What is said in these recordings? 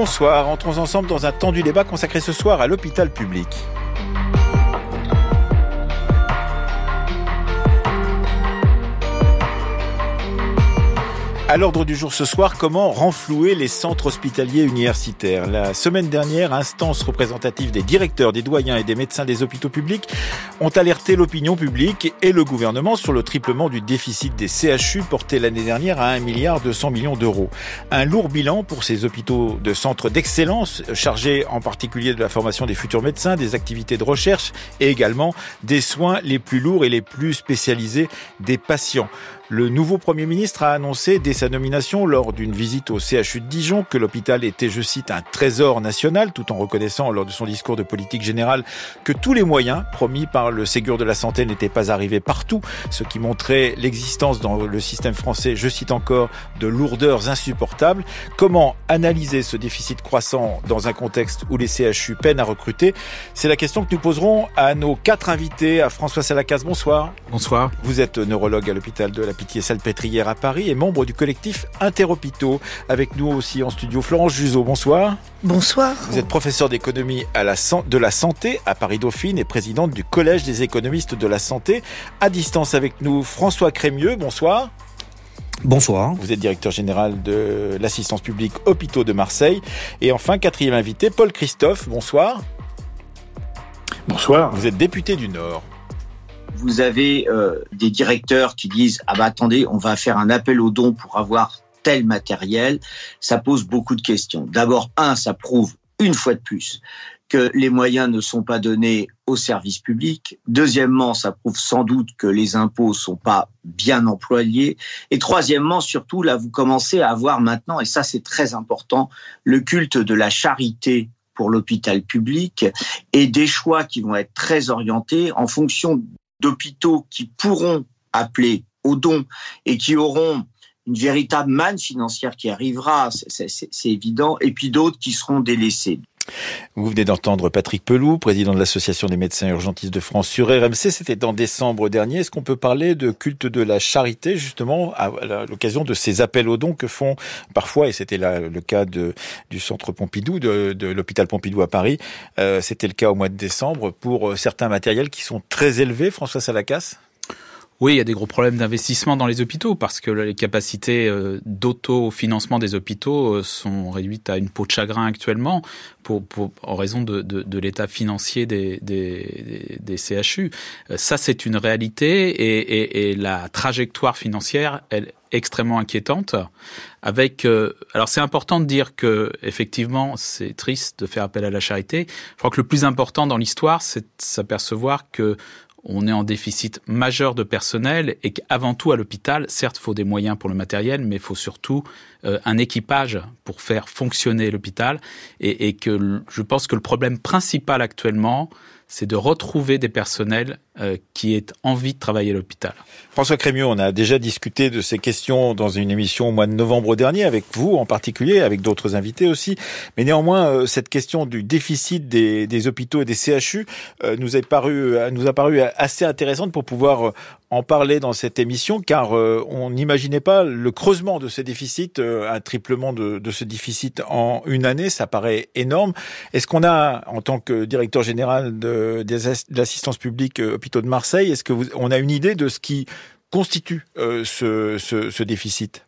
Bonsoir, entrons ensemble dans un tendu débat consacré ce soir à l'hôpital public. À l'ordre du jour ce soir, comment renflouer les centres hospitaliers universitaires? La semaine dernière, instances représentatives des directeurs, des doyens et des médecins des hôpitaux publics ont alerté l'opinion publique et le gouvernement sur le triplement du déficit des CHU porté l'année dernière à 1 milliard 200 millions d'euros. Un lourd bilan pour ces hôpitaux de centres d'excellence chargés en particulier de la formation des futurs médecins, des activités de recherche et également des soins les plus lourds et les plus spécialisés des patients. Le nouveau Premier ministre a annoncé dès sa nomination lors d'une visite au CHU de Dijon que l'hôpital était, je cite, un trésor national, tout en reconnaissant lors de son discours de politique générale que tous les moyens promis par le Ségur de la Santé n'étaient pas arrivés partout, ce qui montrait l'existence dans le système français, je cite encore, de lourdeurs insupportables. Comment analyser ce déficit croissant dans un contexte où les CHU peinent à recruter? C'est la question que nous poserons à nos quatre invités, à François Salacas, bonsoir. Bonsoir. Vous êtes neurologue à l'hôpital de la Pitié-Salpêtrière à Paris et membre du collectif Interhôpitaux. Avec nous aussi en studio Florence Juseau, bonsoir. Bonsoir. Vous êtes professeur d'économie à la de la santé à Paris-Dauphine et présidente du Collège des économistes de la santé. À distance avec nous François Crémieux, bonsoir. Bonsoir. Vous êtes directeur général de l'assistance publique Hôpitaux de Marseille. Et enfin, quatrième invité, Paul Christophe, bonsoir. Bonsoir. Vous êtes député du Nord vous avez euh, des directeurs qui disent ah bah attendez, on va faire un appel aux dons pour avoir tel matériel, ça pose beaucoup de questions. D'abord, un, ça prouve une fois de plus que les moyens ne sont pas donnés au service public. Deuxièmement, ça prouve sans doute que les impôts sont pas bien employés. Et troisièmement, surtout, là, vous commencez à avoir maintenant, et ça c'est très important, le culte de la charité pour l'hôpital public et des choix qui vont être très orientés en fonction d'hôpitaux qui pourront appeler aux dons et qui auront une véritable manne financière qui arrivera, c'est évident, et puis d'autres qui seront délaissés. Vous venez d'entendre Patrick Peloux, président de l'Association des médecins urgentistes de France sur RMC. C'était en décembre dernier. Est-ce qu'on peut parler de culte de la charité, justement, à l'occasion de ces appels aux dons que font parfois, et c'était le cas du centre Pompidou, de, de l'hôpital Pompidou à Paris, euh, c'était le cas au mois de décembre, pour euh, certains matériels qui sont très élevés, François Salacasse oui, il y a des gros problèmes d'investissement dans les hôpitaux parce que les capacités euh, d'autofinancement des hôpitaux euh, sont réduites à une peau de chagrin actuellement pour, pour en raison de, de, de l'état financier des, des, des, CHU. Euh, ça, c'est une réalité et, et, et, la trajectoire financière, elle est extrêmement inquiétante. Avec, alors c'est important de dire que effectivement, c'est triste de faire appel à la charité. Je crois que le plus important dans l'histoire, c'est de s'apercevoir que on est en déficit majeur de personnel et qu'avant tout à l'hôpital, certes, il faut des moyens pour le matériel, mais il faut surtout euh, un équipage pour faire fonctionner l'hôpital. Et, et, que je pense que le problème principal actuellement, c'est de retrouver des personnels qui aient envie de travailler à l'hôpital. François Crémieux, on a déjà discuté de ces questions dans une émission au mois de novembre dernier, avec vous en particulier, avec d'autres invités aussi. Mais néanmoins, euh, cette question du déficit des, des hôpitaux et des CHU euh, nous, est paru, nous a paru assez intéressante pour pouvoir en parler dans cette émission, car on n'imaginait pas le creusement de ce déficit, un triplement de, de, ce déficit en une année, ça paraît énorme. Est-ce qu'on a, en tant que directeur général de, de l'assistance publique de Marseille, est-ce que vous, on a une idée de ce qui constitue euh, ce, ce, ce déficit?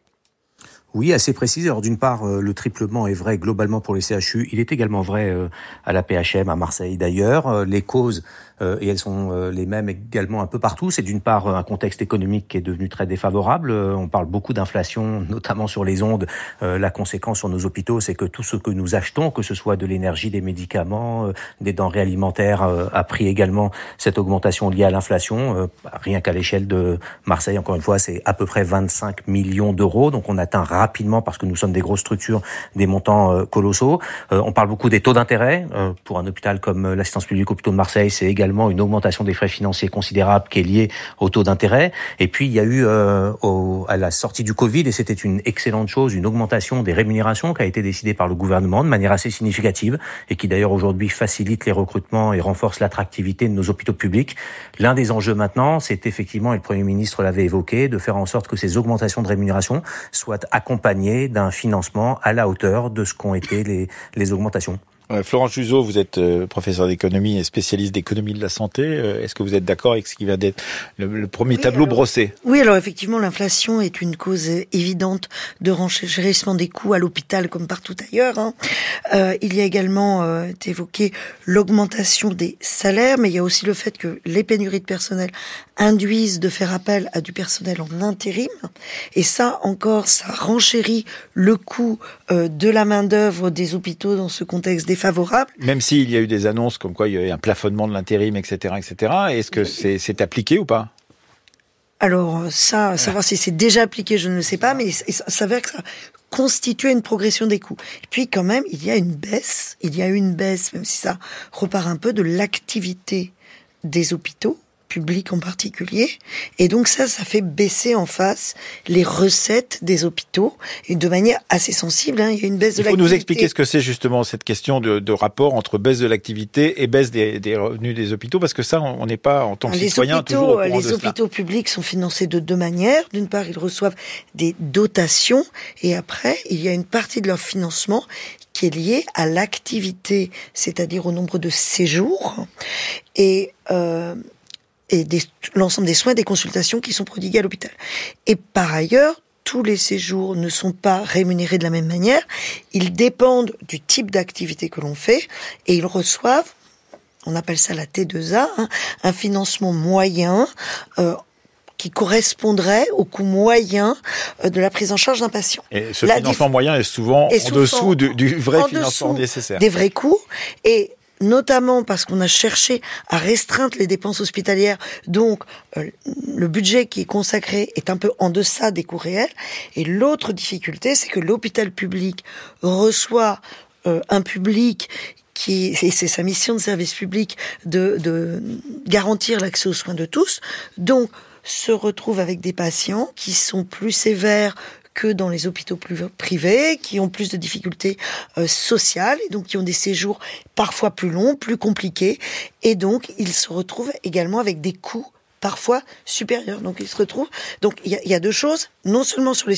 Oui, assez précis. Alors d'une part, euh, le triplement est vrai globalement pour les CHU. Il est également vrai euh, à la PHM, à Marseille d'ailleurs. Les causes et elles sont euh, les mêmes également un peu partout. C'est d'une part un contexte économique qui est devenu très défavorable. Euh, on parle beaucoup d'inflation, notamment sur les ondes. La conséquence sur nos hôpitaux, c'est que tout ce que nous achetons, que ce soit de l'énergie, des médicaments, des denrées alimentaires, a pris également cette augmentation liée à l'inflation. Rien qu'à l'échelle de Marseille, encore une fois, c'est à peu près 25 millions d'euros. Donc on atteint rapidement, parce que nous sommes des grosses structures, des montants colossaux. On parle beaucoup des taux d'intérêt. Pour un hôpital comme l'assistance publique hôpitaux de Marseille, c'est également une augmentation des frais financiers considérable qui est liée au taux d'intérêt. Et puis il y a eu euh, au, à la sortie du Covid, et c'était une excellente chose, une augmentation des rémunérations qui a été décidée par le gouvernement de manière assez significative et qui d'ailleurs aujourd'hui facilite les recrutements et renforce l'attractivité de nos hôpitaux publics. L'un des enjeux maintenant, c'est effectivement, et le Premier ministre l'avait évoqué, de faire en sorte que ces augmentations de rémunération soient accompagnées d'un financement à la hauteur de ce qu'ont été les, les augmentations. Florence Juzo, vous êtes euh, professeur d'économie et spécialiste d'économie de la santé. Euh, est-ce que vous êtes d'accord avec ce qui vient d'être le, premier tableau brossé? Oui, alors effectivement, l'inflation est une cause évidente de renchérissement des coûts à l'hôpital comme partout ailleurs. Hein. Euh, il y a également euh, évoqué l'augmentation des salaires, mais il y a aussi le fait que les pénuries de personnel induisent de faire appel à du personnel en intérim. Et ça, encore, ça renchérit le coût de la main-d'œuvre des hôpitaux dans ce contexte des favorable. Même s'il y a eu des annonces comme quoi il y a eu un plafonnement de l'intérim, etc., etc. Est-ce que c'est appliqué ou pas? Alors ça, savoir si c'est déjà appliqué, je ne sais pas, mais ça s'avère que ça constitue une progression des coûts. Et puis quand même, il y a une baisse, il y a une baisse, même si ça repart un peu, de l'activité des hôpitaux public en particulier. Et donc ça, ça fait baisser en face les recettes des hôpitaux et de manière assez sensible. Hein, il y a une baisse de l'activité. Il faut nous expliquer ce que c'est justement cette question de, de, rapport entre baisse de l'activité et baisse des, des, revenus des hôpitaux, parce que ça, on n'est pas en tant que les citoyen hôpitaux, toujours au Les hôpitaux publics sont financés de deux manières. D'une part, ils reçoivent des dotations et après, il y a une partie de leur financement qui est liée à l'activité, c'est-à-dire au nombre de séjours. Et euh, et l'ensemble des soins et des consultations qui sont prodigués à l'hôpital. Et par ailleurs, tous les séjours ne sont pas rémunérés de la même manière. Ils dépendent du type d'activité que l'on fait et ils reçoivent, on appelle ça la T2A, hein, un financement moyen euh, qui correspondrait au coût moyen euh, de la prise en charge d'un patient. Et ce financement moyen est souvent en dessous du, du vrai financement nécessaire. Des vrais coûts. Et notamment parce qu'on a cherché à restreindre les dépenses hospitalières, donc euh, le budget qui est consacré est un peu en deçà des coûts réels. Et l'autre difficulté, c'est que l'hôpital public reçoit euh, un public qui, et c'est sa mission de service public de, de garantir l'accès aux soins de tous, donc se retrouve avec des patients qui sont plus sévères que dans les hôpitaux privés, qui ont plus de difficultés euh, sociales, et donc qui ont des séjours parfois plus longs, plus compliqués, et donc ils se retrouvent également avec des coûts parfois supérieurs. Donc ils se retrouvent. Donc il y, y a, deux choses. Non seulement sur les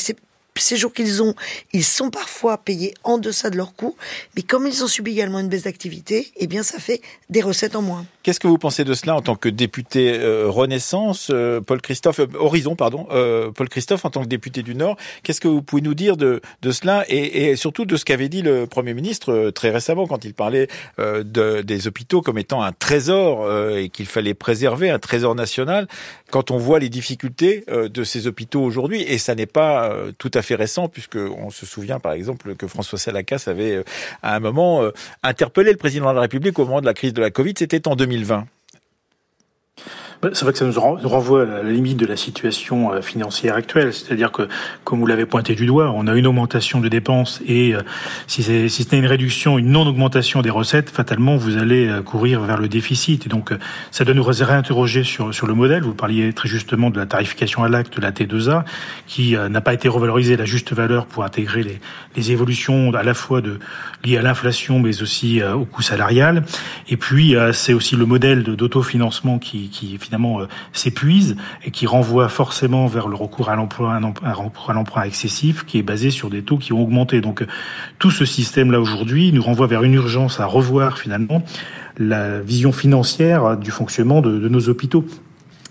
ces jours qu'ils ont, ils sont parfois payés en deçà de leurs coûts, mais comme ils ont subi également une baisse d'activité, eh bien ça fait des recettes en moins. Qu'est-ce que vous pensez de cela en tant que député euh, Renaissance, euh, Paul Christophe, euh, Horizon, pardon, Paul Christophe en tant que député du Nord, qu'est-ce que vous pouvez nous dire de, cela et, surtout de ce qu'avait dit le Premier ministre très récemment quand il parlait de, des hôpitaux comme étant un trésor et qu'il fallait préserver, un trésor national, quand on voit les difficultés de ces hôpitaux aujourd'hui, et ça n'est pas tout à fait récent, puisque on se souvient par exemple que François Salacas avait euh, à un moment euh, interpellé le président de la République au moment de la crise de la Covid, c'était en 2020. Bah, c'est vrai que ça nous renvoie à la limite de la situation euh, financière actuelle. C'est-à-dire que, comme vous l'avez pointé du doigt, on a une augmentation de dépenses et euh, si c'est si une réduction, une non-augmentation des recettes, fatalement, vous allez euh, courir vers le déficit. Et donc, ça doit nous réinterroger sur, sur le modèle. Vous parliez très justement de la tarification à l'acte de la T2A, qui n'a pas été revalorisée à la juste valeur pour intégrer les, les évolutions à la fois de, liées à l'inflation, mais aussi au coût salarial. Et puis, c'est aussi le modèle d'autofinancement qui, qui évidemment euh, s'épuise et qui renvoie forcément vers le recours à l'emploi, à l'emprunt excessif, qui est basé sur des taux qui ont augmenté. Donc tout ce système-là aujourd'hui nous renvoie vers une urgence à revoir finalement la vision financière du fonctionnement de nos hôpitaux.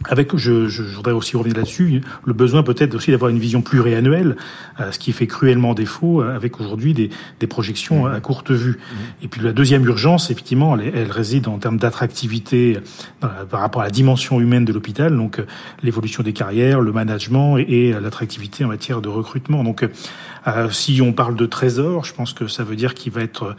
Avec, je, je, voudrais aussi revenir là-dessus, le besoin peut-être aussi d'avoir une vision pluriannuelle, euh, ce qui fait cruellement défaut euh, avec aujourd'hui des, des, projections à courte vue. Et puis la deuxième urgence, effectivement, elle, elle réside en termes d'attractivité euh, par rapport à la dimension humaine de l'hôpital, donc l'évolution des carrières, le management et, et l'attractivité en matière de recrutement. Donc euh, si on parle de trésor, je pense que ça veut dire qu'il va être,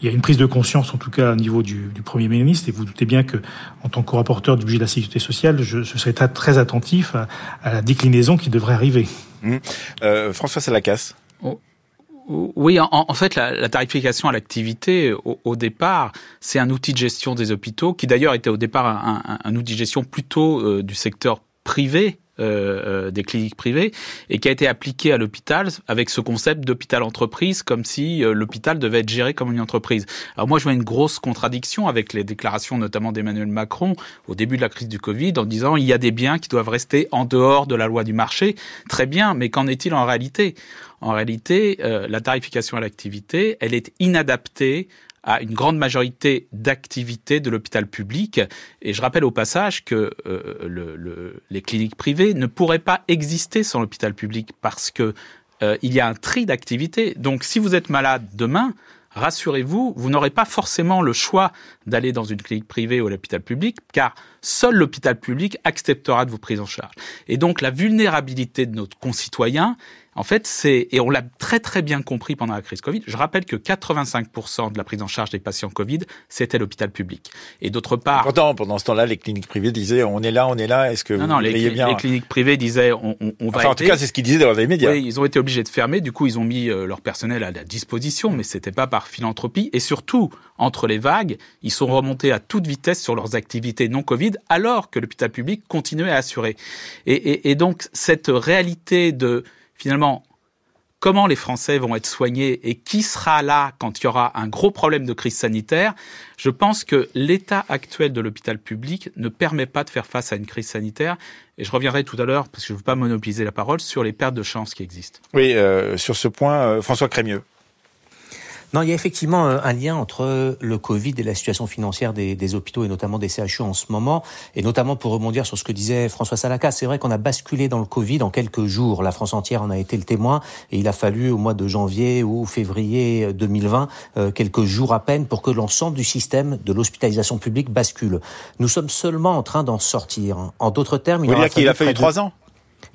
il y a une prise de conscience en tout cas au niveau du, du Premier ministre. Et vous doutez bien que, en tant que rapporteur du budget de la sécurité sociale, je, je serai très attentif à, à, la déclinaison qui devrait arriver. Mmh. Euh, François Salacasse. Oh. Oui, en, fait, la, tarification à l'activité, au, départ, c'est un outil de gestion des hôpitaux, qui d'ailleurs était au départ un, outil de gestion plutôt euh, du secteur privé euh, euh, des cliniques privées et qui a été appliqué à l'hôpital avec ce concept d'hôpital entreprise comme si euh, l'hôpital devait être géré comme une entreprise. Alors moi je vois une grosse contradiction avec les déclarations notamment d'Emmanuel Macron au début de la crise du Covid en disant il y a des biens qui doivent rester en dehors de la loi du marché. Très bien, mais qu'en est-il en réalité? En réalité, la tarification à l'activité, elle est inadaptée à une grande majorité d'activités de l'hôpital public. Et je rappelle au passage que euh, le, les cliniques privées ne pourraient pas exister sans l'hôpital public parce que euh, il y a un tri d'activités. Donc si vous êtes malade demain, rassurez-vous, vous, n'aurez pas forcément le choix d'aller dans une clinique privée ou l'hôpital public, car seul l'hôpital public acceptera de vous prise en charge. Et donc la vulnérabilité de nos concitoyens, en fait, c'est et on l'a très très bien compris pendant la crise Covid. Je rappelle que 85% de la prise en charge des patients Covid, c'était l'hôpital public. Et d'autre part, pourtant pendant ce temps-là, les cliniques privées disaient on est là, on est là. Est-ce que non, non, les, bien les cliniques privées disaient on, on, on va. Enfin, en tout cas, c'est ce qu'ils disaient dans les médias. Oui, ils ont été obligés de fermer. Du coup, ils ont mis euh, leur personnel à la disposition, mais c'était pas par philanthropie. Et surtout, entre les vagues, ils sont remontés à toute vitesse sur leurs activités non Covid, alors que l'hôpital public continuait à assurer. Et, et, et donc cette réalité de finalement comment les Français vont être soignés et qui sera là quand il y aura un gros problème de crise sanitaire, je pense que l'état actuel de l'hôpital public ne permet pas de faire face à une crise sanitaire. Et je reviendrai tout à l'heure, parce que je ne veux pas monopoliser la parole, sur les pertes de chance qui existent. Oui, euh, sur ce point, euh, François Crémieux. Non, il y a effectivement euh, un lien entre le Covid et la situation financière des, hôpitaux et notamment des CHU en ce moment. Et notamment pour rebondir sur ce que disait François Salaka, c'est vrai qu'on a basculé dans le Covid en quelques jours. La France entière en a été le témoin et il a fallu au mois de janvier ou février 2020, euh, quelques jours à peine pour que l'ensemble du système de l'hospitalisation publique bascule. Nous sommes seulement en train d'en sortir. En d'autres termes, il a, qu'il a fallu trois ans?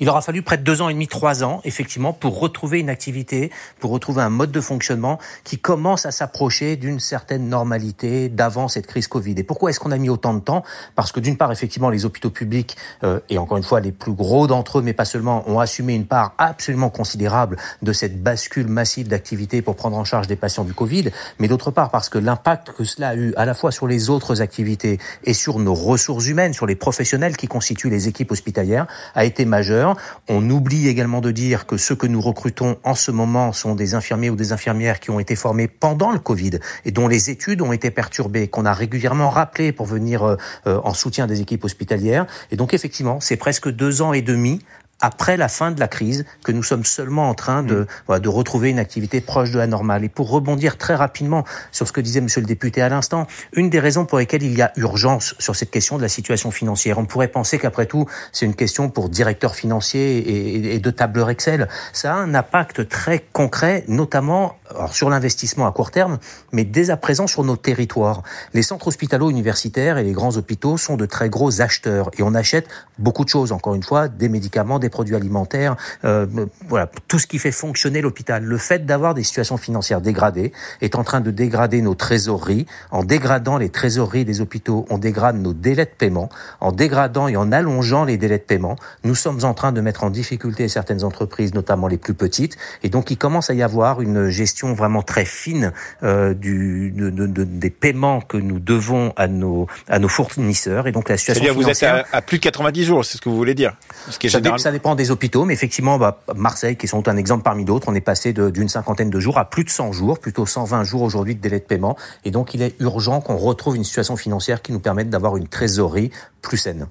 Il aura fallu près de deux ans et demi, trois ans, effectivement, pour retrouver une activité, pour retrouver un mode de fonctionnement qui commence à s'approcher d'une certaine normalité d'avant cette crise Covid. Et pourquoi est-ce qu'on a mis autant de temps? Parce que d'une part, effectivement, les hôpitaux publics, euh, et encore une fois, les plus gros d'entre eux, mais pas seulement, ont assumé une part absolument considérable de cette bascule massive d'activité pour prendre en charge des patients du Covid, mais d'autre part, parce que l'impact que cela a eu à la fois sur les autres activités et sur nos ressources humaines, sur les professionnels qui constituent les équipes hospitalières, a été majeur on oublie également de dire que ceux que nous recrutons en ce moment sont des infirmiers ou des infirmières qui ont été formés pendant le Covid et dont les études ont été perturbées, qu'on a régulièrement rappelé pour venir euh, euh, en soutien des équipes hospitalières. Et donc effectivement, c'est presque deux ans et demi après la fin de la crise que nous sommes seulement en train de, mm. de retrouver une activité proche de la normale. Et pour rebondir très rapidement sur ce que disait Monsieur le député à l'instant, une des raisons pour lesquelles il y a urgence sur cette question de la situation financière, on pourrait penser qu'après tout, c'est une question pour directeur financier et, et, de tableur Excel. Ça a un impact très concret, notamment alors, sur l'investissement à court terme, mais dès à présent sur nos territoires. Les centres hospitalo-universitaires et les grands hôpitaux sont de très gros acheteurs et on achète beaucoup de choses, encore une fois, des médicaments, des produits alimentaires, euh, voilà, tout ce qui fait fonctionner l'hôpital. Le fait d'avoir des situations financières dégradées est en train de dégrader nos trésoreries. En dégradant les trésoreries des hôpitaux, on dégrade nos délais de paiement. En dégradant et en allongeant les délais de paiement, nous sommes en train de mettre en difficulté certaines entreprises, notamment les plus petites. Et donc, il commence à y avoir une gestion vraiment très fine euh, du, de, de, des paiements que nous devons à nos, à nos fournisseurs. Et donc, la situation financière... vous êtes à, plus de 90 jours, c'est ce que vous voulez dire ce qui est ça, ça dépend des hôpitaux, mais effectivement, bah, Marseille, qui sont un exemple parmi d'autres, on est passé d'une cinquantaine de jours à plus de 100 jours, plutôt 120 jours aujourd'hui de délai de paiement. Et donc, il est urgent qu'on retrouve une situation financière qui nous permette d'avoir une trésorerie plus saine.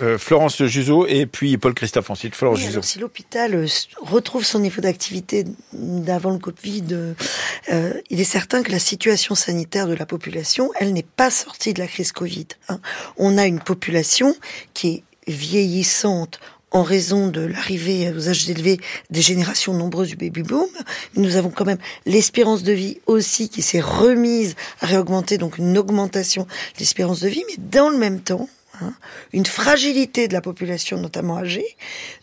Euh, Florence Juzo et puis Paul Christophe ensuite. Florence si l'hôpital euh, retrouve son niveau d'activité d'avant le Covid, euh, il est certain que la situation sanitaire de la population, elle n'est pas sortie de la crise Covid. Hein. On a une population qui est vieillissante en raison de l'arrivée aux âges élevés des générations nombreuses du baby boom. Nous avons quand même l'espérance de vie aussi qui s'est remise à réaugmenter, donc une augmentation de l'espérance de vie, mais dans le même temps, hein, une fragilité de la population, notamment âgée,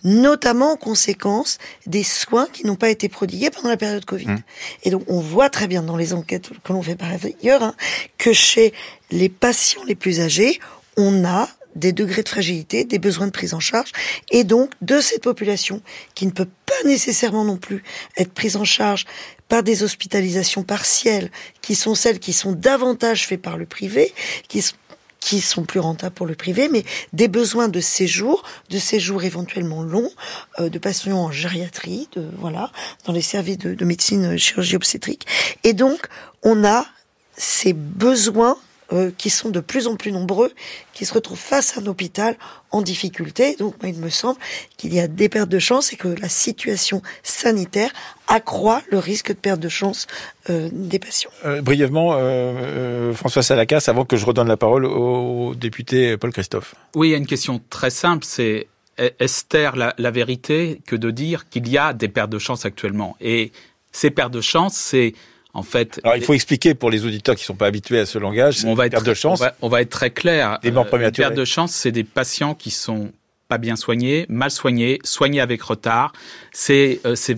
notamment en conséquence des soins qui n'ont pas été prodigués pendant la période Covid. Mmh. Et donc, on voit très bien dans les enquêtes que l'on fait par ailleurs hein, que chez les patients les plus âgés, on a des degrés de fragilité, des besoins de prise en charge, et donc de cette population qui ne peut pas nécessairement non plus être prise en charge par des hospitalisations partielles, qui sont celles qui sont davantage faites par le privé, qui sont plus rentables pour le privé, mais des besoins de séjour, de séjour éventuellement longs, euh, de patients en gériatrie, de voilà, dans les services de médecine chirurgie obstétrique. Et donc, on a ces besoins euh, qui sont de plus en plus nombreux, qui se retrouvent face à un hôpital en difficulté. Donc, il me semble qu'il y a des pertes de chance et que la situation sanitaire accroît le risque de perte de chance euh, des patients. Euh, brièvement, François Salacas, avant que je redonne la parole au, député Paul Christophe. Oui, il y a une question très simple, c'est est-ce la, la vérité que de dire qu'il y a des pertes de chance actuellement Et ces pertes de chance, c'est en fait, alors il faut expliquer pour les auditeurs qui sont pas habitués à ce langage. On va être de chance. On va, être très clair. Des morts euh, perte de chance, c'est des patients qui sont pas bien soignés, mal soignés, soignés avec retard. C'est euh, ces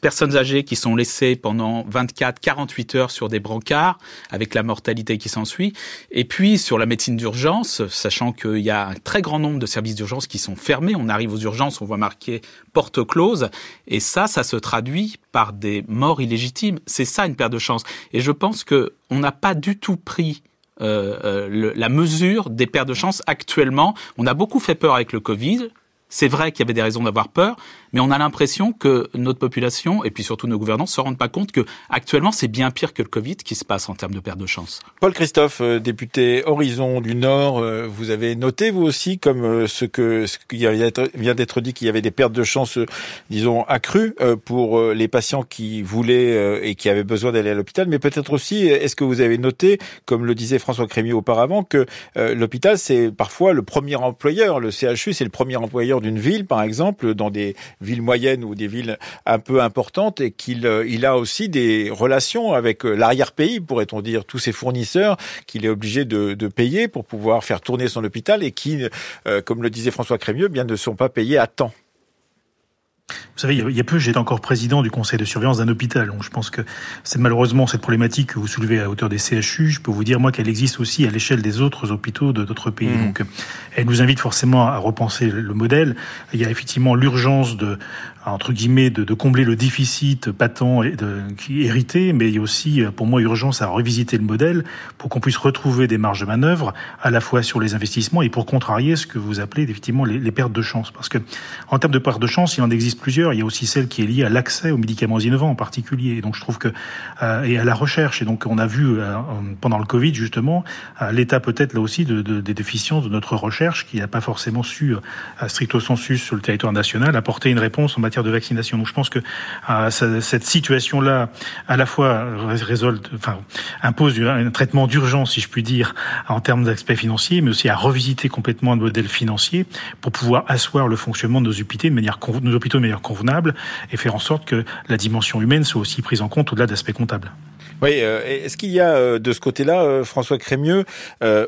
personnes âgées qui sont laissées pendant 24, 48 heures sur des brancards, avec la mortalité qui s'ensuit. Et puis sur la médecine d'urgence, sachant qu'il y a un très grand nombre de services d'urgence qui sont fermés, on arrive aux urgences, on voit marqué porte close, et ça, ça se traduit par des morts illégitimes. C'est ça une perte de chance. Et je pense que on n'a pas du tout pris euh, euh, la mesure des pertes de chance actuellement. On a beaucoup fait peur avec le Covid. C'est vrai qu'il y avait des raisons d'avoir peur, mais on a l'impression que notre population et puis surtout nos gouvernants se rendent pas compte que actuellement c'est bien pire que le Covid qui se passe en termes de perte de chance. Paul Christophe, euh, député Horizon du Nord, euh, vous avez noté vous aussi comme euh, ce que ce qui vient d'être dit qu'il y avait des pertes de chance, disons accrues pour les patients qui voulaient et qui avaient besoin d'aller à l'hôpital, mais peut-être aussi est-ce que vous avez noté, comme le disait François Crémier auparavant, que l'hôpital c'est parfois le premier employeur, le CHU c'est le premier employeur d'une ville par exemple dans des villes moyennes ou des villes un peu importantes et qu'il euh, a aussi des relations avec euh, l'arrière-pays, pourrait-on dire, tous ses fournisseurs qu'il est obligé de, de, payer pour pouvoir faire tourner son hôpital et qui, euh, comme le disait François Crémieux, bien ne sont pas payés à temps. Vous savez, il y a peu, j'étais encore président du conseil de surveillance d'un hôpital. Donc je pense que c'est malheureusement cette problématique que vous soulevez à hauteur des CHU. Je peux vous dire, moi, qu'elle existe aussi à l'échelle des autres hôpitaux de d'autres pays. Mmh. Donc elle nous invite forcément à repenser le modèle. Il y a effectivement l'urgence de entre guillemets, de, de, combler le déficit patent et de, qui hérité, mais il y a aussi, pour moi, urgence à revisiter le modèle pour qu'on puisse retrouver des marges de manœuvre à la fois sur les investissements et pour contrarier ce que vous appelez effectivement les, les pertes de chance. Parce que en termes de pertes de chance, il en existe Il y a aussi celle qui est liée à l'accès aux médicaments innovants en particulier. Donc je trouve que euh, et à la recherche. Et donc on a vu euh, pendant le Covid justement l'état peut-être là aussi de, de, des déficiences de notre recherche qui n'a pas forcément su euh, stricto sensu sur le territoire national apporter une réponse en matière de vaccination. Donc je pense que cette situation-là, à la fois résolte, enfin, impose un traitement d'urgence, si je puis dire, en termes d'aspect financier, mais aussi à revisiter complètement le modèle financier pour pouvoir asseoir le fonctionnement de nos hôpitaux de manière, nos hôpitaux convenable et faire en sorte que la dimension humaine soit aussi prise en compte au-delà d'aspects comptables. Oui, euh, est-ce qu'il y a euh, de ce côté-là, euh, François Crémieux,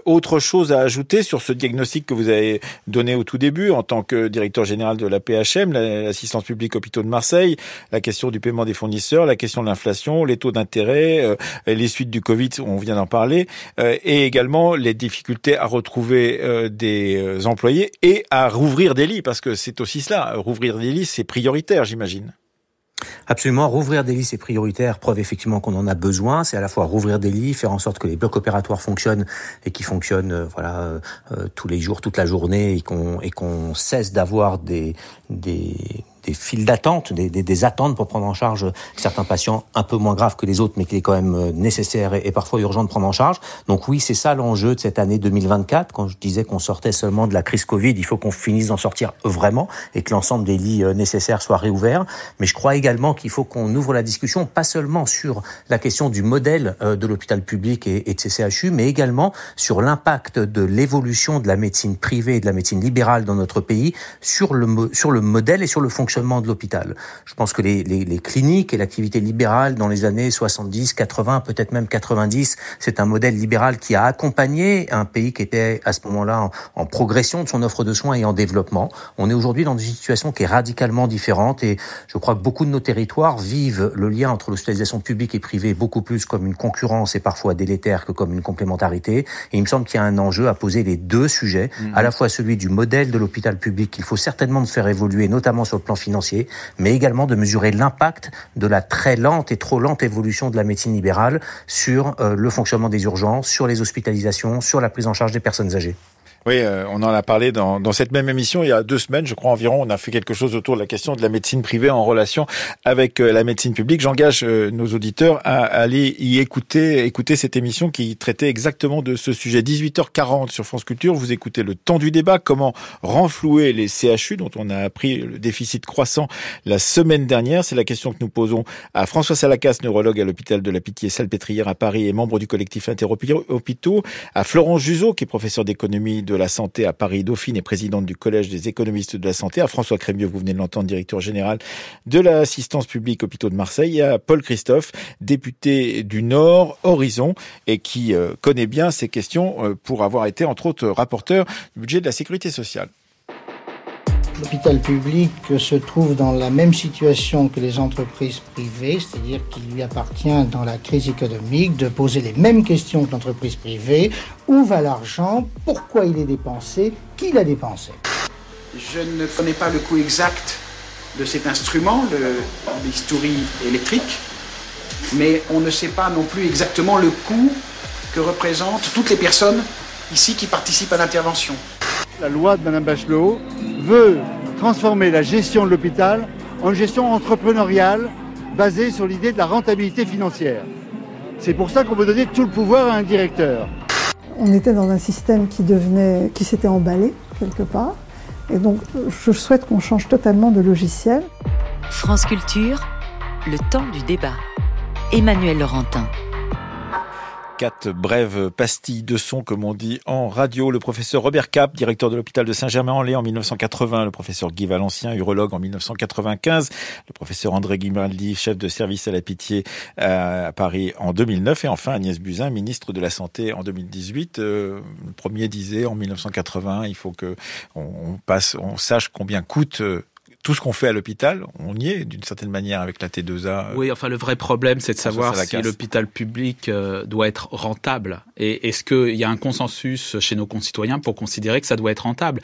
autre chose à ajouter sur ce diagnostic que vous avez donné au tout début en tant que directeur général de la PHM, l'assistance publique hôpitaux de Marseille, la question du paiement des fournisseurs, la question de l'inflation, les taux d'intérêt, les suites du Covid, on vient d'en parler, et également les difficultés à retrouver des employés et à rouvrir des lits, parce que c'est aussi cela, rouvrir des lits, c'est prioritaire, j'imagine. Absolument, rouvrir des lits c'est prioritaire, preuve effectivement qu'on en a besoin, c'est à la fois rouvrir des lits, faire en sorte que les blocs opératoires fonctionnent et qui fonctionnent euh, voilà euh, tous les jours, toute la journée et qu'on et cesse d'avoir des des des files d'attente, des, des, attentes pour prendre en charge certains patients un peu moins graves que les autres, mais qu'il est quand même euh, nécessaire et, parfois urgent de prendre en charge. Donc oui, c'est ça l'enjeu de cette année 2024. Quand je disais qu'on sortait seulement de la crise Covid, il faut qu'on finisse d'en sortir vraiment et que l'ensemble des lits euh, nécessaires soient réouverts. Mais je crois également qu'il faut qu'on ouvre la discussion, pas seulement sur la question du modèle euh, de l'hôpital public et, et de ses CHU, mais également sur l'impact de l'évolution de la médecine privée et de la médecine libérale dans notre pays sur le, sur le modèle et sur le fonctionnement de l'hôpital. Je pense que les, les, les cliniques et l'activité libérale dans les années 70, 80, peut-être même 90, c'est un modèle libéral qui a accompagné un pays qui était à ce moment-là en, en, progression de son offre de soins et en développement. On est aujourd'hui dans une situation qui est radicalement différente et je crois que beaucoup de nos territoires vivent le lien entre l'hospitalisation publique et privée beaucoup plus comme une concurrence et parfois délétère que comme une complémentarité. Et il me semble qu'il y a un enjeu à poser les deux sujets, mmh. à la fois celui du modèle de l'hôpital public qu'il faut certainement faire évoluer, notamment sur le plan financier financiers, mais également de mesurer l'impact de la très lente et trop lente évolution de la médecine libérale sur le fonctionnement des urgences, sur les hospitalisations, sur la prise en charge des personnes âgées. Oui, euh, on en a parlé dans, dans, cette même émission il y a deux semaines, je crois environ. On a fait quelque chose autour de la question de la médecine privée en relation avec euh, la médecine publique. J'engage euh, nos auditeurs à aller y écouter, écouter cette émission qui traitait exactement de ce sujet. 18h40 sur France Culture. Vous écoutez le temps du débat. Comment renflouer les CHU dont on a appris le déficit croissant la semaine dernière? C'est la question que nous posons à François Salacas, neurologue à l'hôpital de la Pitié-Salpêtrière à Paris et membre du collectif Interhôpitaux, à Florence Juzo, qui est professeur d'économie de la santé à Paris. Dauphine et présidente du Collège des économistes de la santé, à François Crémieux, vous venez de l'entendre, directeur général de l'assistance publique hôpitaux de Marseille, et à Paul Christophe, député du Nord, Horizon, et qui euh, connaît bien ces questions euh, pour avoir été, entre autres, rapporteur du budget de la sécurité sociale. L'hôpital public se trouve dans la même situation que les entreprises privées, c'est-à-dire qu'il lui appartient dans la crise économique de poser les mêmes questions que l'entreprise privée. Où va l'argent? Pourquoi il est dépensé? Qui l'a dépensé? Je ne connais pas le coût exact de cet instrument, le bistouri électrique, mais on ne sait pas non plus exactement le coût que représentent toutes les personnes ici qui participent à l'intervention. La loi de Mme Bachelot veut transformer la gestion de l'hôpital en gestion entrepreneuriale basée sur l'idée de la rentabilité financière. C'est pour ça qu'on veut donner tout le pouvoir à un directeur. On était dans un système qui devenait, qui s'était emballé quelque part, et donc je souhaite qu'on change totalement de logiciel. France Culture, le temps du débat. Emmanuel Laurentin quatre brèves pastilles de son, comme on dit en radio. Le professeur Robert Cap, directeur de l'hôpital de Saint-Germain-en-Laye en 1980. Le professeur Guy Valencien, urologue en 1995. Le professeur André Guimaldi, chef de service à la pitié à Paris en 2009. Et enfin Agnès Buzyn, ministre de la Santé en 2018. Euh, le premier disait en 1980, il faut que on passe, on sache combien coûte euh, tout ce qu'on fait à l'hôpital, on y est d'une certaine manière avec la T2A. Oui, enfin le vrai problème, c'est de savoir si l'hôpital public euh, doit être rentable. Et est-ce qu'il y a un consensus chez nos concitoyens pour considérer que ça doit être rentable?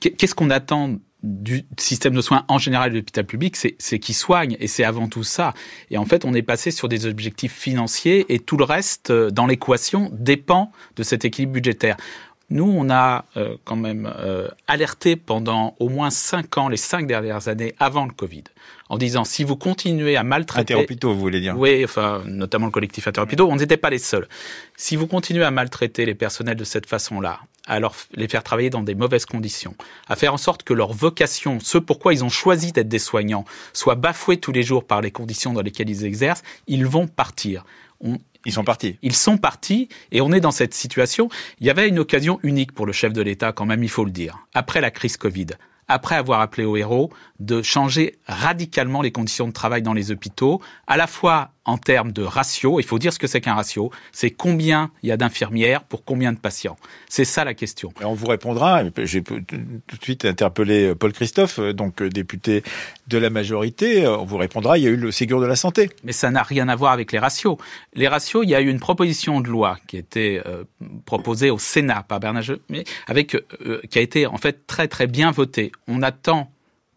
Qu'est-ce qu'on attend du système de soins en général de l'hôpital public, c'est qu'il soigne et c'est avant tout ça. Et en fait, on est passé sur des objectifs financiers et tout le reste euh, dans l'équation dépend de cet équilibre budgétaire. Nous, on a euh, quand même euh, alerté pendant au moins cinq ans, les cinq dernières années avant le Covid, en disant si vous continuez à maltraiter... Interhôpitaux, vous voulez dire Oui, enfin, notamment le collectif Interhôpitaux, on n'était pas les seuls. Si vous continuez à maltraiter les personnels de cette façon-là, à les faire travailler dans des mauvaises conditions, à faire en sorte que leur vocation, ce pourquoi ils ont choisi d'être des soignants, soit bafouée tous les jours par les conditions dans lesquelles ils exercent, ils vont partir. Ils sont partis. Ils sont partis et on est dans cette situation. Il y avait une occasion unique pour le chef de l'État quand même, il faut le dire. Après la crise Covid, après avoir appelé au héros, de changer radicalement les conditions de travail dans les hôpitaux, à la fois en termes de ratio, il faut dire ce que c'est qu'un ratio, c'est combien il y a d'infirmières pour combien de patients. C'est ça la question. Et on vous répondra, j'ai tout de suite interpellé euh, Paul Christophe, euh, donc euh, député de la majorité, on vous répondra, il y a eu le Ségur de la santé. Mais ça n'a rien à voir avec les ratios. Les ratios, il y a eu une proposition de loi qui a été proposée au Sénat par Bernard mais avec, qui a été en fait très très bien votée. On attend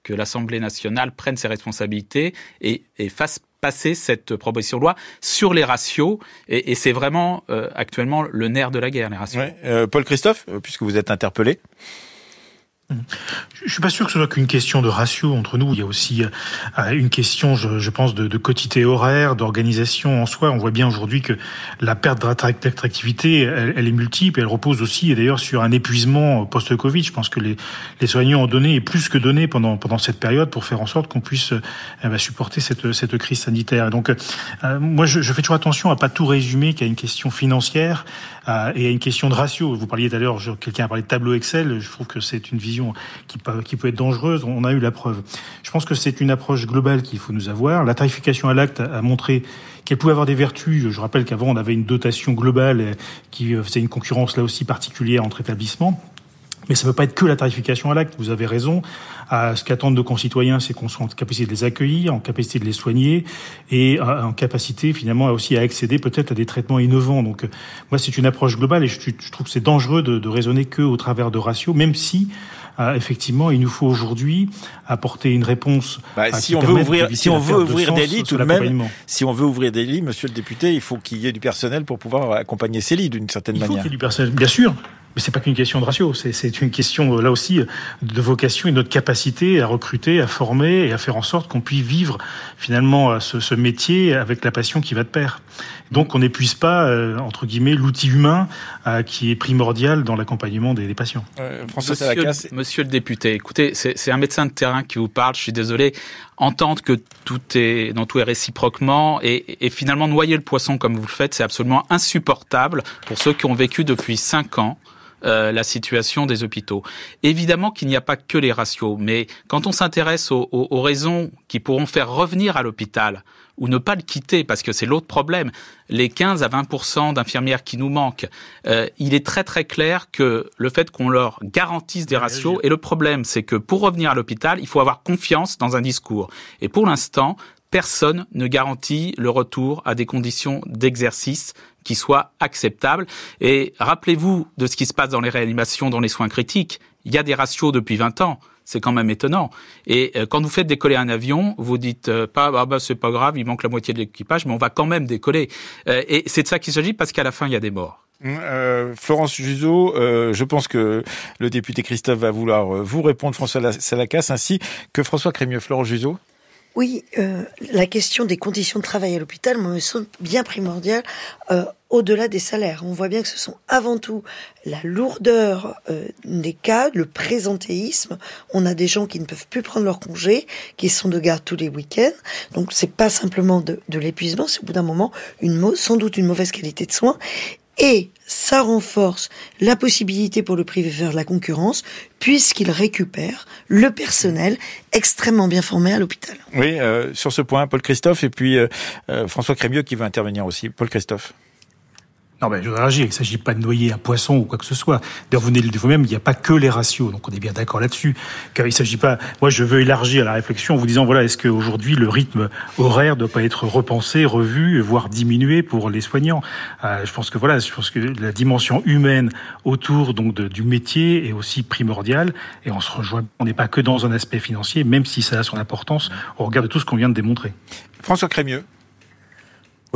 que l'Assemblée nationale prenne ses responsabilités et, fasse passer cette proposition de loi sur les ratios. Et, c'est vraiment euh, actuellement le nerf de la guerre, les ratios. Euh, Paul Christophe, euh, puisque vous êtes interpellé. Je suis pas sûr que ce soit qu'une question de ratio entre nous. Il y a aussi euh, une question, je, pense, de, de, quotité horaire, d'organisation en soi. On voit bien aujourd'hui que la perte d'attractivité, elle, est multiple. Elle repose aussi, d'ailleurs, sur un épuisement post-Covid. Je pense que les, soignants ont donné et plus que donné pendant cette période pour faire en sorte qu'on puisse eh ben, supporter cette crise sanitaire. donc, euh, moi, je, fais toujours attention à pas tout résumer qu'à une question financière euh, et à une question de ratio. Vous parliez tout à l'heure, quelqu'un a parlé de tableau Excel. Je trouve que c'est une vision qui peut, être dangereuse. On a eu la preuve. Je pense que c'est une approche globale qu'il faut nous avoir. La tarification à l'acte a montré qu'elle pouvait avoir des vertus. Je rappelle qu'avant, on avait une dotation globale qui faisait une concurrence là aussi particulière entre établissements. Mais ça ne peut pas être que la tarification à l'acte. Vous avez raison. Ce qu'attendent nos concitoyens, c'est qu'on soit en capacité de les accueillir, en capacité de les soigner et euh, en capacité finalement aussi à accéder peut-être à des traitements innovants. Donc moi, c'est une approche globale et je, trouve que c'est dangereux de, de raisonner que au travers de ratios, même si effectivement, il nous faut aujourd'hui apporter une réponse. Bah, si, on veut ouvrir, si on veut ouvrir des lits, tout de même, si on veut ouvrir des lits, Monsieur le député, il faut qu'il y ait du personnel pour pouvoir accompagner ces lits d'une certaine manière. Il faut qu'il y ait du personnel, bien sûr. Mais c'est pas qu'une question de ratio, c'est une question là aussi de vocation et de notre capacité à recruter, à former et à faire en sorte qu'on puisse vivre finalement ce, ce, métier avec la passion qui va de pair. Donc on n'épuise pas euh, entre guillemets l'outil humain euh, qui est primordial dans l'accompagnement des, des, patients. Euh, François monsieur, monsieur le député, écoutez, c'est un médecin de terrain qui vous parle. Je suis désolé entendre que tout est dans tout est réciproquement et, et, finalement noyer le poisson comme vous le faites, c'est absolument insupportable pour ceux qui ont vécu depuis cinq ans euh, la situation des hôpitaux. Évidemment qu'il n'y a pas que les ratios, mais quand on s'intéresse aux, aux, raisons qui pourront faire revenir à l'hôpital ou ne pas le quitter, parce que c'est l'autre problème, les 15 à 20% d'infirmières qui nous manquent, euh, il est très très clair que le fait qu'on leur garantisse des ratios, et le problème c'est que pour revenir à l'hôpital, il faut avoir confiance dans un discours. Et pour l'instant, personne ne garantit le retour à des conditions d'exercice qui soit acceptable. Et rappelez-vous de ce qui se passe dans les réanimations, dans les soins critiques. Il y a des ratios depuis 20 ans. C'est quand même étonnant. Et euh, quand vous faites décoller un avion, vous dites euh, pas ah bah c'est pas grave, il manque la moitié de l'équipage, mais on va quand même décoller. Euh, et c'est de ça qu'il s'agit parce qu'à la fin il y a des morts. Euh, Florence Juzo, je pense que le député Christophe va vouloir vous répondre, François Salacasse, ainsi que François Crémieux. Florence Juzo oui, euh, la question des conditions de travail à l'hôpital me semble bien primordiale euh, au-delà des salaires. On voit bien que ce sont avant tout la lourdeur euh, des cas, le présentéisme. On a des gens qui ne peuvent plus prendre leur congé, qui sont de garde tous les week-ends. Donc c'est pas simplement de, de l'épuisement, c'est au bout d'un moment une sans doute une mauvaise qualité de soins. Et ça renforce la possibilité pour le privé de faire de la concurrence, puisqu'il récupère le personnel extrêmement bien formé à l'hôpital. Oui, euh, sur ce point, Paul Christophe et puis euh, euh, François Crémieux qui veut intervenir aussi. Paul Christophe. Non, mais je voudrais réagir. Il ne s'agit pas de noyer un poisson ou quoi que ce soit. D'ailleurs, vous venez de vous-même, il n'y a pas que les ratios. Donc, on est bien d'accord là-dessus. Il ne s'agit pas. Moi, je veux élargir la réflexion en vous disant voilà, est-ce qu'aujourd'hui, le rythme horaire ne doit pas être repensé, revu, voire diminué pour les soignants? Euh, Je pense que voilà, je pense que la dimension humaine autour donc du métier est aussi primordiale. Et on se rejoint. On n'est pas que dans un aspect financier, même si ça a son importance au regard de tout ce qu'on vient de démontrer. François Crémieux.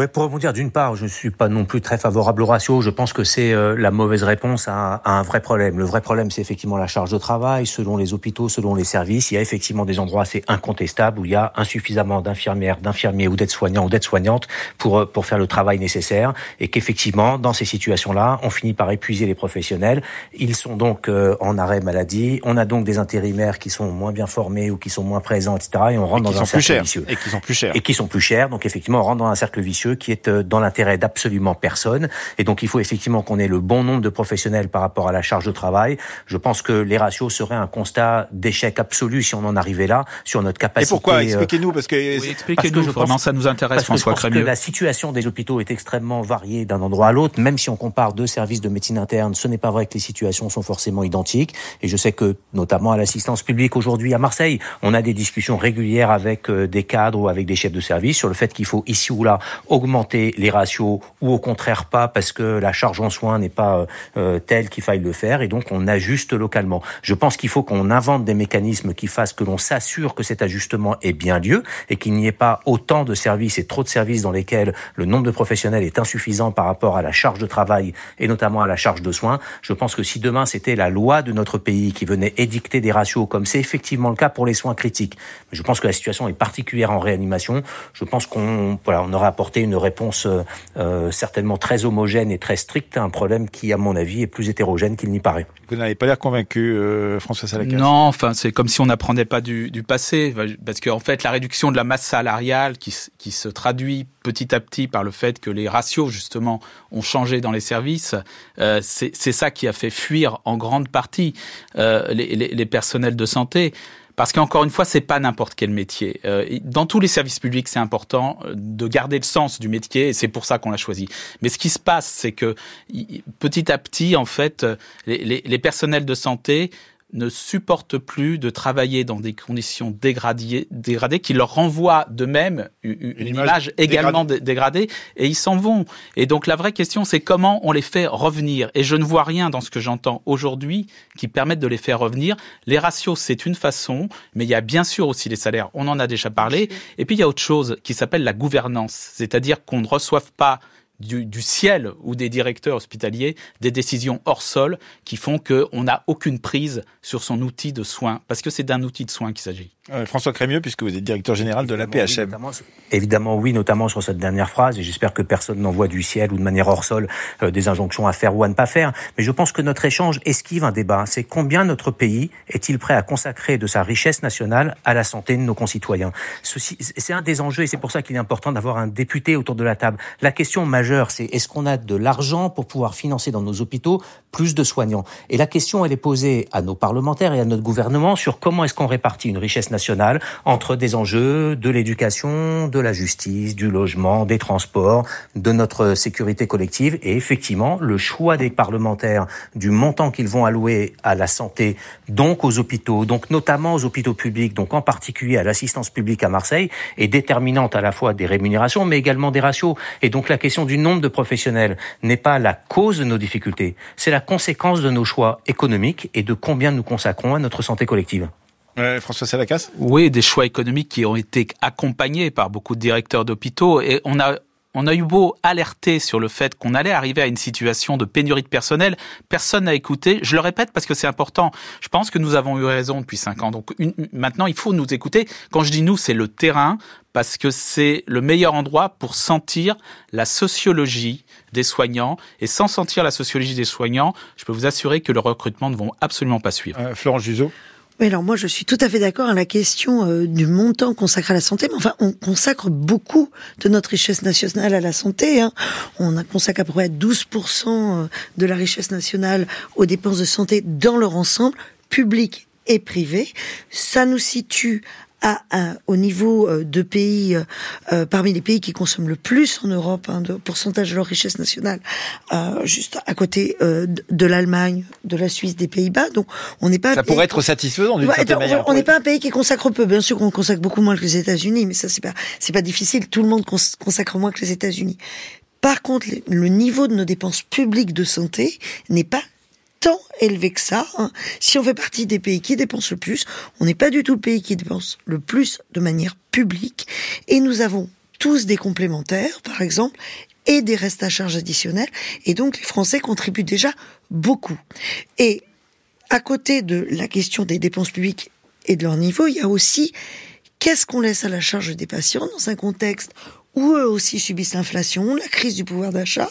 Ouais, pour rebondir, d'une part, je ne suis pas non plus très favorable au ratio. Je pense que c'est euh, la mauvaise réponse à, un vrai problème. Le vrai problème, c'est effectivement la charge de travail. Selon les hôpitaux, selon les services, il y a effectivement des endroits, c'est incontestable, où il y a insuffisamment d'infirmières, d'infirmiers ou d'aides-soignants ou d'aides-soignantes pour, euh, pour faire le travail nécessaire. Et qu'effectivement, dans ces situations-là, on finit par épuiser les professionnels. Ils sont donc euh, en arrêt maladie. On a donc des intérimaires qui sont moins bien formés ou qui sont moins présents, etc. Et on rentre dans un cercle vicieux. Et qui sont plus chers. Et qui sont plus chers. Donc effectivement, on rentre dans un cercle vicieux qui est euh, dans l'intérêt d'absolument personne. Et donc, il faut effectivement qu'on ait le bon nombre de professionnels par rapport à la charge de travail. Je pense que les ratios seraient un constat d'échec absolu si on en arrivait là sur notre capacité. Et pourquoi euh, Expliquez-nous parce que oui, expliquez-nous vraiment ça nous intéresse François parce que la situation des hôpitaux est extrêmement variée d'un endroit à l'autre. Même si on compare deux services de médecine interne, ce n'est pas vrai que les situations sont forcément identiques. Et je sais que notamment à l'assistance publique aujourd'hui à Marseille, on a des discussions régulières avec euh, des cadres ou avec des chefs de service sur le fait qu'il faut ici ou là augmenter les ratios ou au contraire pas parce que la charge en soins n'est pas euh, telle qu'il faille le faire et donc on ajuste localement. Je pense qu'il faut qu'on invente des mécanismes qui fassent que l'on s'assure que cet ajustement est bien lieu et qu'il n'y ait pas autant de services et trop de services dans lesquels le nombre de professionnels est insuffisant par rapport à la charge de travail et notamment à la charge de soins. Je pense que si demain c'était la loi de notre pays qui venait édicter des ratios comme c'est effectivement le cas pour les soins critiques, je pense que la situation est particulière en réanimation. Je pense qu'on voilà, on aurait apporté une réponse euh, euh, certainement très homogène et très stricte à un problème qui, à mon avis, est plus hétérogène qu'il n'y paraît. Vous n'avez pas l'air convaincu, euh, François Salakas Non, enfin, c'est comme si on n'apprenait pas du, du, passé, parce qu'en fait, la réduction de la masse salariale qui, qui se traduit petit à petit par le fait que les ratios justement ont changé dans les services, euh, c'est ça qui a fait fuir en grande partie euh, les, les, les, personnels de santé. Parce qu'encore une fois, c'est pas n'importe quel métier. Euh, dans tous les services publics, c'est important euh, de garder le sens du métier, et c'est pour ça qu'on l'a choisi. Mais ce qui se passe, c'est que petit à petit, en fait, les, les, les personnels de santé ne supportent plus de travailler dans des conditions dégradées, dégradées qui leur renvoient de même une, image, également dégradée. et ils s'en vont. Et donc la vraie question, c'est comment on les fait revenir. Et je ne vois rien dans ce que j'entends aujourd'hui qui permette de les faire revenir. Les ratios, c'est une façon, mais il y a bien sûr aussi les salaires. On en a déjà parlé. Et puis il y a autre chose qui s'appelle la gouvernance, c'est-à-dire qu'on ne reçoive pas du, ciel ou des directeurs hospitaliers des décisions hors sol qui font qu'on n'a aucune prise sur son outil de soins, parce que c'est d'un outil de soins qu'il s'agit. François Crémieux, puisque vous êtes directeur général de la PHM. évidemment, oui, notamment sur cette dernière phrase, et j'espère que personne n'envoie du ciel ou de manière hors sol euh, des injonctions à faire ou à ne pas faire. Mais je pense que notre échange esquive un débat. C'est combien notre pays est-il prêt à consacrer de sa richesse nationale à la santé de nos concitoyens? C'est un des enjeux, et c'est pour ça qu'il est important d'avoir un député autour de la table. La question majeure, c'est est-ce qu'on a de l'argent pour pouvoir financer dans nos hôpitaux plus de soignants? Et la question, elle est posée à nos parlementaires et à notre gouvernement sur comment est-ce qu'on répartit une richesse nationale entre des enjeux de l'éducation, de la justice, du logement, des transports, de notre sécurité collective. Et effectivement, le choix des parlementaires du montant qu'ils vont allouer à la santé, donc aux hôpitaux, donc notamment aux hôpitaux publics, donc en particulier à l'assistance publique à Marseille, est déterminante à la fois des rémunérations, mais également des ratios. Et donc la question du nombre de professionnels n'est pas la cause de nos difficultés, c'est la conséquence de nos choix économiques et de combien nous consacrons à notre santé collective. François Salakas Oui, des choix économiques qui ont été accompagnés par beaucoup de directeurs d'hôpitaux et on a on a eu beau alerter sur le fait qu'on allait arriver à une situation de pénurie de personnel, personne n'a écouté. Je le répète parce que c'est important. Je pense que nous avons eu raison depuis cinq ans. Donc maintenant, il faut nous écouter. Quand je dis nous, c'est le terrain parce que c'est le meilleur endroit pour sentir la sociologie des soignants. Et sans sentir la sociologie des soignants, je peux vous assurer que le recrutement ne vont absolument pas suivre. Euh, Florence Juzo alors moi je suis tout à fait d'accord à la question euh, du montant consacré à la santé, mais enfin on consacre beaucoup de notre richesse nationale à la santé. Hein. On consacre à peu près 12% euh, de la richesse nationale aux dépenses de santé dans leur ensemble, public et privé. Ça nous situe à un, au niveau euh, de pays, euh, euh, parmi les pays qui consomment le plus en Europe, hein, de pourcentage de leur richesse nationale, euh, juste à côté euh, de l'Allemagne, de la Suisse, des Pays-Bas. Donc, on n'est pas. Ça pourrait être satisfaisant d'une certaine manière. On n'est pas un pays qui consacre peu. Bien sûr qu'on consacre beaucoup moins que les États-Unis, mais ça c'est pas c'est pas difficile. Tout le monde consacre moins que les États-Unis. Par contre, le niveau de nos dépenses publiques de santé n'est pas tant élevé que ça. Hein. Si on fait partie des pays qui dépensent le plus, on n'est pas du tout le pays qui dépense le plus de manière publique. Et nous avons tous des complémentaires, par exemple, et des restes à charge additionnels. Et donc les Français contribuent déjà beaucoup. Et à côté de la question des dépenses publiques et de leur niveau, il y a aussi qu'est-ce qu'on laisse à la charge des patients dans un contexte où eux aussi subissent l'inflation, la crise du pouvoir d'achat.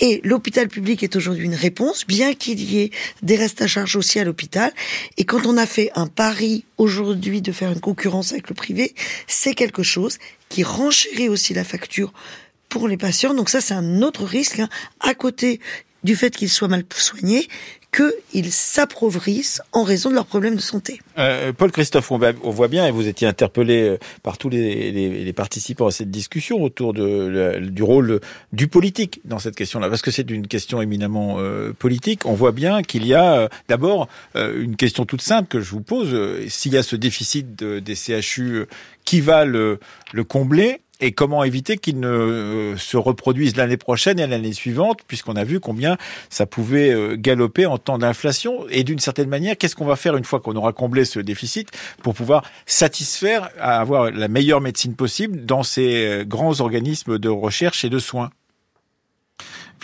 Et l'hôpital public est aujourd'hui une réponse, bien qu'il y ait des restes à charge aussi à l'hôpital. Et quand on a fait un pari aujourd'hui de faire une concurrence avec le privé, c'est quelque chose qui renchérit aussi la facture pour les patients. Donc ça, c'est un autre risque, hein, à côté du fait qu'ils soient mal soignés, qu'ils s'appauvrissent en raison de leurs problèmes de santé. Euh, Paul Christophe, on, voit bien, et vous étiez interpellé euh, par tous les, participants à cette discussion autour de, du rôle du politique dans cette question-là, parce que c'est une question éminemment euh, politique. On voit bien qu'il y a d'abord une question toute simple que je vous pose. S'il y a ce déficit des CHU, qui va le combler et comment éviter qu'il ne euh, se reproduise l'année prochaine et l'année suivante, puisqu'on a vu combien ça pouvait euh, galoper en temps d'inflation. Et d'une certaine manière, qu'est-ce qu'on va faire une fois qu'on aura comblé ce déficit pour pouvoir satisfaire à avoir la meilleure médecine possible dans ces euh, grands organismes de recherche et de soins?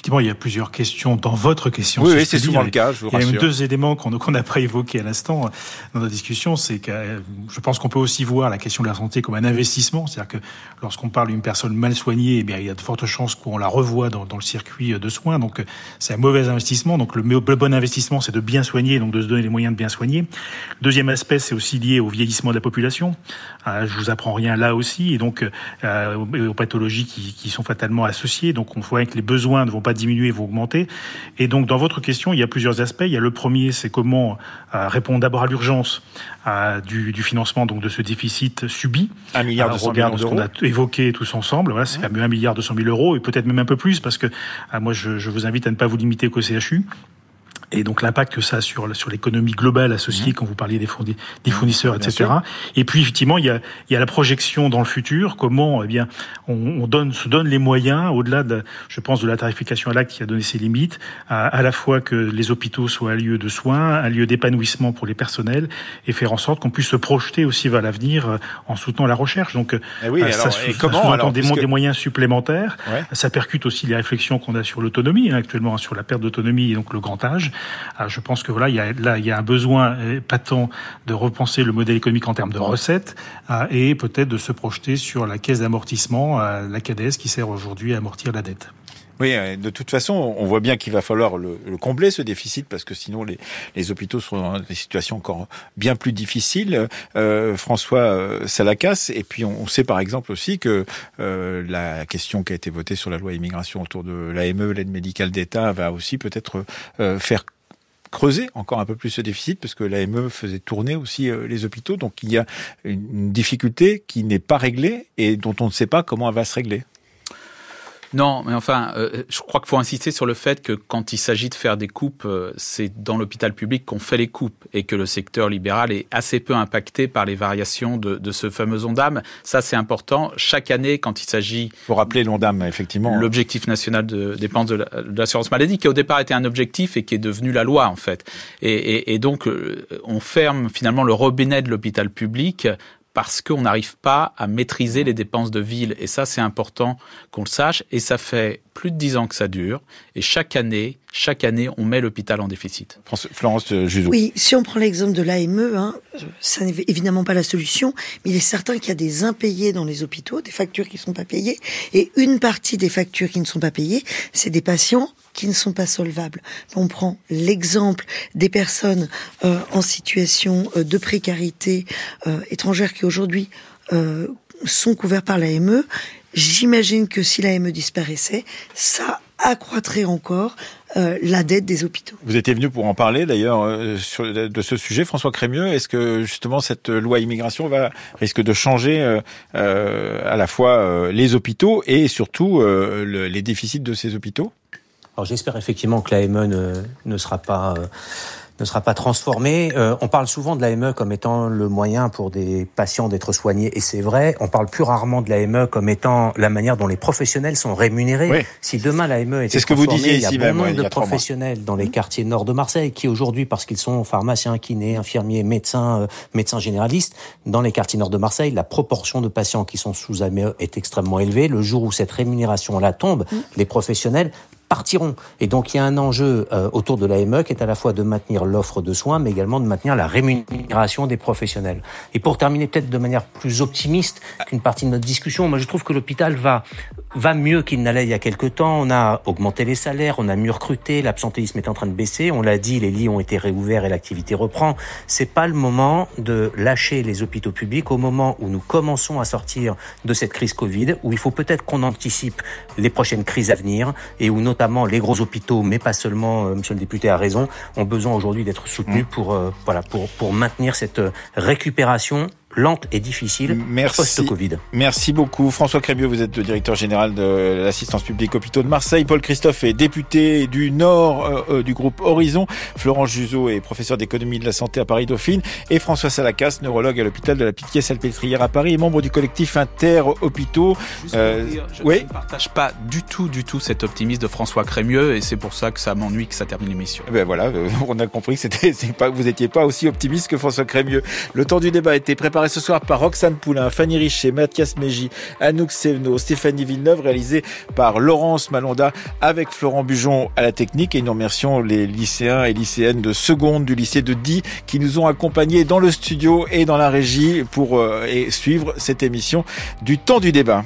Effectivement, il y a plusieurs questions dans votre question. Oui, c'est souvent le cas, je vous Il y a même deux éléments qu'on n'a pas évoqués à l'instant euh, dans notre discussion. C'est que euh, je pense qu'on peut aussi voir la question de la santé comme un investissement. C'est-à-dire que lorsqu'on parle d'une personne mal soignée, eh bien, il y a de fortes chances qu'on la revoie dans, dans, le circuit de soins. Donc, c'est un mauvais investissement. Donc, le, le bon investissement, c'est de bien soigner, donc de se donner les moyens de bien soigner. Deuxième aspect, c'est aussi lié au vieillissement de la population. Euh, je vous apprends rien là aussi. Et donc, euh, aux pathologies qui, qui sont fatalement associées. Donc, on voit que les besoins ne vont pas diminuer, vous augmenter. Et donc, dans votre question, il y a plusieurs aspects. Il y a le premier, c'est comment euh, répondre d'abord à l'urgence euh, du, du, financement donc de ce déficit subi. Un milliard de ce qu'on a évoqué tous ensemble. Voilà, c'est fameux un milliard deux cent mille euros et peut-être même un peu plus parce que euh, moi, je, je vous invite à ne pas vous limiter qu'au CHU. Et donc l'impact que ça a sur, sur l'économie globale associée, mmh. quand vous parliez des, des fournisseurs, etc. Et puis effectivement, il y, a, il y a la projection dans le futur, comment eh bien on, on donne, se donne les moyens, au-delà de, je pense, de la tarification à l'acte qui a donné ses limites, à, à, la fois que les hôpitaux soient un lieu de soins, un lieu d'épanouissement pour les personnels, et faire en sorte qu'on puisse se projeter aussi vers l'avenir euh, en soutenant la recherche. Donc, eh oui, euh, ça, et comment, alors, des, des, moyens supplémentaires. Ça percute aussi les réflexions qu'on a sur l'autonomie, hein, actuellement, sur la perte d'autonomie et donc le grand âge. Ah, je pense que voilà, il y a, là, il y a un besoin euh, patent de repenser le modèle économique en termes de recettes ah, et peut-être de se projeter sur la caisse d'amortissement, la CADES, qui sert aujourd'hui à amortir la dette. Oui, euh, de toute façon, on voit bien qu'il va falloir le, combler ce déficit parce que sinon les, hôpitaux seront dans des situations encore bien plus difficiles. Euh, François euh, Salacas, et puis on, sait par exemple aussi que euh, la question qui a été votée sur la loi immigration autour de l'AME, l'aide médicale d'État, va aussi peut-être faire creuser encore un peu plus ce déficit parce que l'AME faisait tourner aussi les hôpitaux. Donc il y a une difficulté qui n'est pas réglée et dont on ne sait pas comment elle va se régler. Non, mais enfin, euh, je crois qu'il faut insister sur le fait que quand il s'agit de faire des coupes, euh, c'est dans l'hôpital public qu'on fait les coupes et que le secteur libéral est assez peu impacté par les variations de, de ce fameux ONDAM. Ça, c'est important. Chaque année, quand il s'agit... Faut rappeler l'ONDAM, effectivement. L'objectif national de dépenses de l'assurance maladie, qui au départ était un objectif et qui est devenu la loi, en fait. Et, et, et donc, euh, on ferme finalement le robinet de l'hôpital public parce qu'on n'arrive pas à maîtriser les dépenses de ville. Et ça, c'est important qu'on le sache. Et ça fait plus de dix ans que ça dure. Et chaque année, chaque année, on met l'hôpital en déficit. Florence euh, Jusot. Oui, si on prend l'exemple de l'AME, hein, ça n'est évidemment pas la solution, mais il est certain qu'il y a des impayés dans les hôpitaux, des factures qui ne sont pas payées. Et une partie des factures qui ne sont pas payées, c'est des patients qui ne sont pas solvables. On prend l'exemple des personnes euh, en situation euh, de précarité euh, étrangère qui aujourd'hui euh, sont couverts par l'AME. J'imagine que si l'AME disparaissait, ça accroîtrait encore euh, la dette des hôpitaux. Vous étiez venu pour en parler d'ailleurs euh, de ce sujet, François Crémieux. Est-ce que justement cette loi immigration va risque de changer euh, à la fois les hôpitaux et surtout les déficits de ces hôpitaux? Alors j'espère effectivement que l'AME ne, ne sera pas euh, ne sera pas transformé. Euh, on parle souvent de l'AME comme étant le moyen pour des patients d'être soignés, et c'est vrai. On parle plus rarement de l'AME comme étant la manière dont les professionnels sont rémunérés. Si demain l'AME était ce que vous disiez il y a bon nombre de professionnels dans les quartiers nord de Marseille qui aujourd'hui, parce qu'ils sont pharmaciens, kinés, infirmiers, médecins, euh, médecins généralistes, dans les quartiers nord de Marseille, la proportion de patients qui sont sous AME est extrêmement élevée. Le jour où cette rémunération la tombe, mmh. les professionnels partiront. Et donc il y a un enjeu euh, autour de l'AME qui est à la fois de maintenir l'offre de soins, mais également de maintenir la rémunération des professionnels. Et pour terminer peut-être de manière plus optimiste qu'une partie de notre discussion, moi je trouve que l'hôpital va va mieux qu'il n'allait il y a quelque temps. On a augmenté les salaires, on a mieux recruté, l'absentéisme est en train de baisser. On l'a dit, les lits ont été réouverts et l'activité reprend. C'est pas le moment de lâcher les hôpitaux publics au moment où nous commençons à sortir de cette crise Covid, où il faut peut-être qu'on anticipe les prochaines crises à venir et où notamment les gros hôpitaux, mais pas seulement, euh, Monsieur le député a raison, ont besoin aujourd'hui d'être soutenus mmh. pour euh, voilà pour pour maintenir cette récupération lente et difficile post-Covid. Merci beaucoup. François Crémieux, vous êtes le directeur général de l'assistance publique hôpitaux de Marseille. Paul Christophe est député du Nord euh, euh, du groupe Horizon. Florence Juzo est professeur d'économie de la santé à Paris-Dauphine. Et François Salacas, neurologue à l'hôpital de la Pitié-Salpêtrière à Paris et membre du collectif Inter-Hôpitaux. Euh, je oui. ne partage pas du tout, du tout cet optimisme de François Crémieux et c'est pour ça que ça m'ennuie que ça termine l'émission. Eh ben voilà, euh, on a compris que c'était, pas, vous n'étiez pas aussi optimiste que François Crémieux. Le temps du débat a été ce soir par Roxane Poulain, Fanny Richet, Mathias Mégy, Anouk Sevno, Stéphanie Villeneuve, réalisé par Laurence Malonda avec Florent Bujon à la technique. Et nous remercions les lycéens et lycéennes de seconde du lycée de Die qui nous ont accompagnés dans le studio et dans la régie pour euh, suivre cette émission du temps du débat.